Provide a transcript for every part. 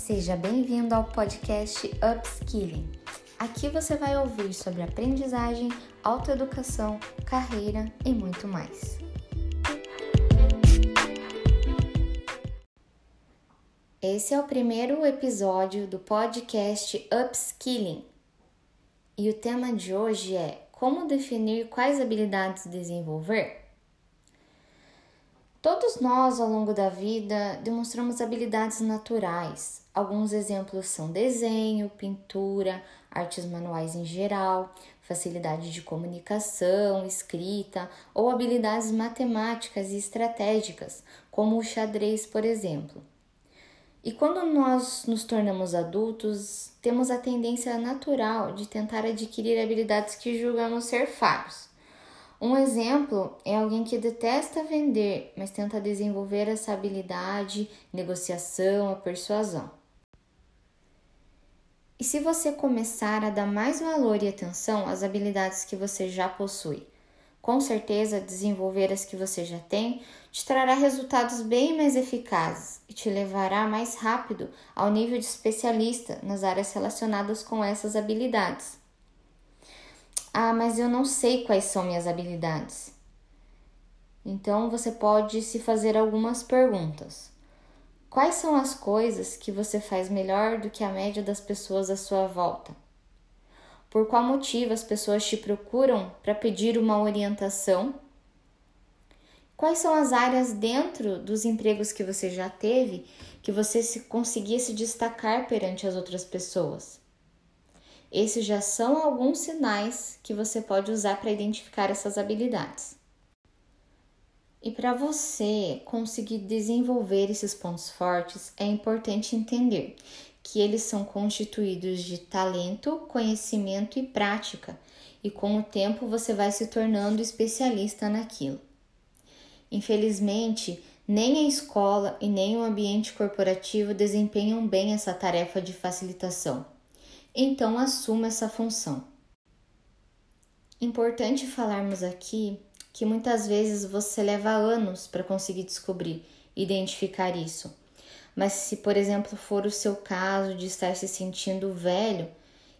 Seja bem-vindo ao podcast Upskilling. Aqui você vai ouvir sobre aprendizagem, autoeducação, carreira e muito mais. Esse é o primeiro episódio do podcast Upskilling. E o tema de hoje é como definir quais habilidades desenvolver? Todos nós, ao longo da vida, demonstramos habilidades naturais. Alguns exemplos são desenho, pintura, artes manuais em geral, facilidade de comunicação, escrita ou habilidades matemáticas e estratégicas, como o xadrez, por exemplo. E quando nós nos tornamos adultos, temos a tendência natural de tentar adquirir habilidades que julgamos ser falhos. Um exemplo é alguém que detesta vender, mas tenta desenvolver essa habilidade, negociação, a persuasão. E se você começar a dar mais valor e atenção às habilidades que você já possui? Com certeza, desenvolver as que você já tem te trará resultados bem mais eficazes e te levará mais rápido ao nível de especialista nas áreas relacionadas com essas habilidades. Ah, mas eu não sei quais são minhas habilidades. Então você pode se fazer algumas perguntas. Quais são as coisas que você faz melhor do que a média das pessoas à sua volta? Por qual motivo as pessoas te procuram para pedir uma orientação? Quais são as áreas dentro dos empregos que você já teve que você se conseguia se destacar perante as outras pessoas? Esses já são alguns sinais que você pode usar para identificar essas habilidades. E para você conseguir desenvolver esses pontos fortes, é importante entender que eles são constituídos de talento, conhecimento e prática, e com o tempo você vai se tornando especialista naquilo. Infelizmente, nem a escola e nem o ambiente corporativo desempenham bem essa tarefa de facilitação então assuma essa função. Importante falarmos aqui que muitas vezes você leva anos para conseguir descobrir, identificar isso. Mas se, por exemplo, for o seu caso de estar se sentindo velho,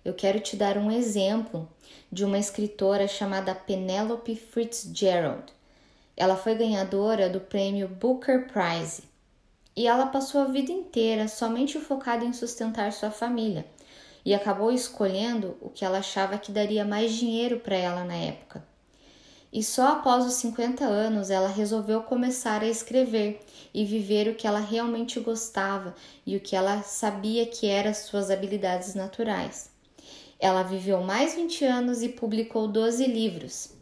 eu quero te dar um exemplo de uma escritora chamada Penelope Fitzgerald. Ela foi ganhadora do prêmio Booker Prize e ela passou a vida inteira somente focada em sustentar sua família e acabou escolhendo o que ela achava que daria mais dinheiro para ela na época. E só após os 50 anos ela resolveu começar a escrever e viver o que ela realmente gostava e o que ela sabia que eram suas habilidades naturais. Ela viveu mais 20 anos e publicou 12 livros.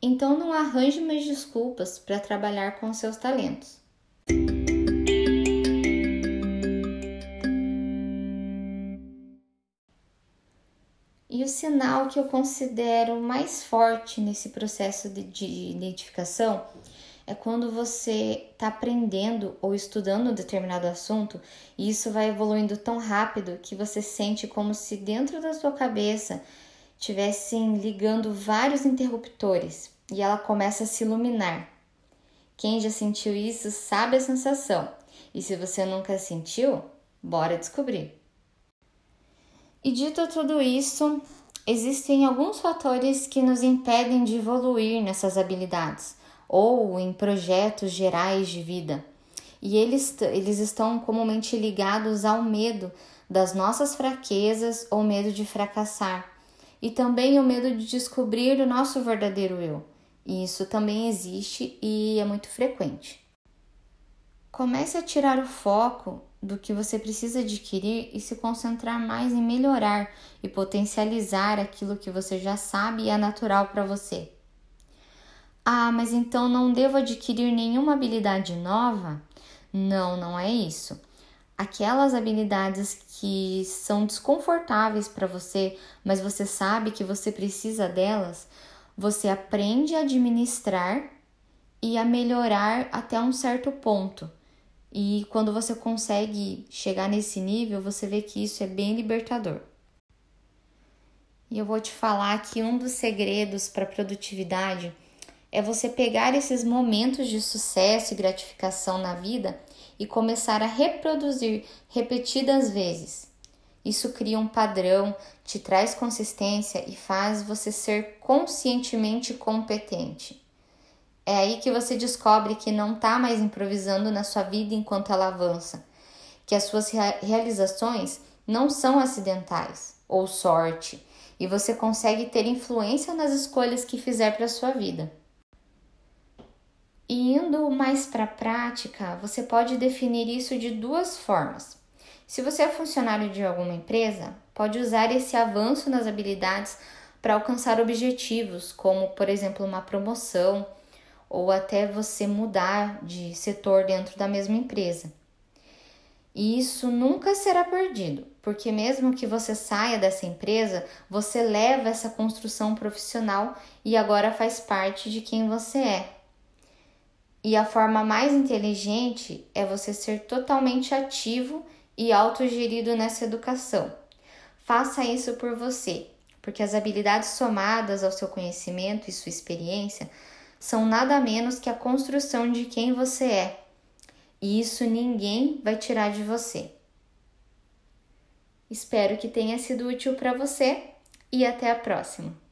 Então não arranje mais desculpas para trabalhar com seus talentos. E o sinal que eu considero mais forte nesse processo de, de identificação é quando você está aprendendo ou estudando um determinado assunto e isso vai evoluindo tão rápido que você sente como se dentro da sua cabeça tivessem ligando vários interruptores e ela começa a se iluminar. Quem já sentiu isso sabe a sensação. E se você nunca sentiu, bora descobrir. E dito tudo isso, existem alguns fatores que nos impedem de evoluir nessas habilidades ou em projetos gerais de vida. E eles, eles estão comumente ligados ao medo das nossas fraquezas ou medo de fracassar, e também o medo de descobrir o nosso verdadeiro eu. E isso também existe e é muito frequente. Comece a tirar o foco do que você precisa adquirir e se concentrar mais em melhorar e potencializar aquilo que você já sabe e é natural para você. Ah, mas então não devo adquirir nenhuma habilidade nova? Não, não é isso. Aquelas habilidades que são desconfortáveis para você, mas você sabe que você precisa delas, você aprende a administrar e a melhorar até um certo ponto. E quando você consegue chegar nesse nível, você vê que isso é bem libertador. E eu vou te falar que um dos segredos para produtividade é você pegar esses momentos de sucesso e gratificação na vida e começar a reproduzir repetidas vezes. Isso cria um padrão, te traz consistência e faz você ser conscientemente competente. É aí que você descobre que não está mais improvisando na sua vida enquanto ela avança, que as suas realizações não são acidentais ou sorte, e você consegue ter influência nas escolhas que fizer para sua vida. E indo mais para a prática, você pode definir isso de duas formas. Se você é funcionário de alguma empresa, pode usar esse avanço nas habilidades para alcançar objetivos, como por exemplo uma promoção ou até você mudar de setor dentro da mesma empresa. E isso nunca será perdido, porque mesmo que você saia dessa empresa, você leva essa construção profissional e agora faz parte de quem você é. E a forma mais inteligente é você ser totalmente ativo e autogerido nessa educação. Faça isso por você, porque as habilidades somadas ao seu conhecimento e sua experiência são nada menos que a construção de quem você é e isso ninguém vai tirar de você. Espero que tenha sido útil para você e até a próxima!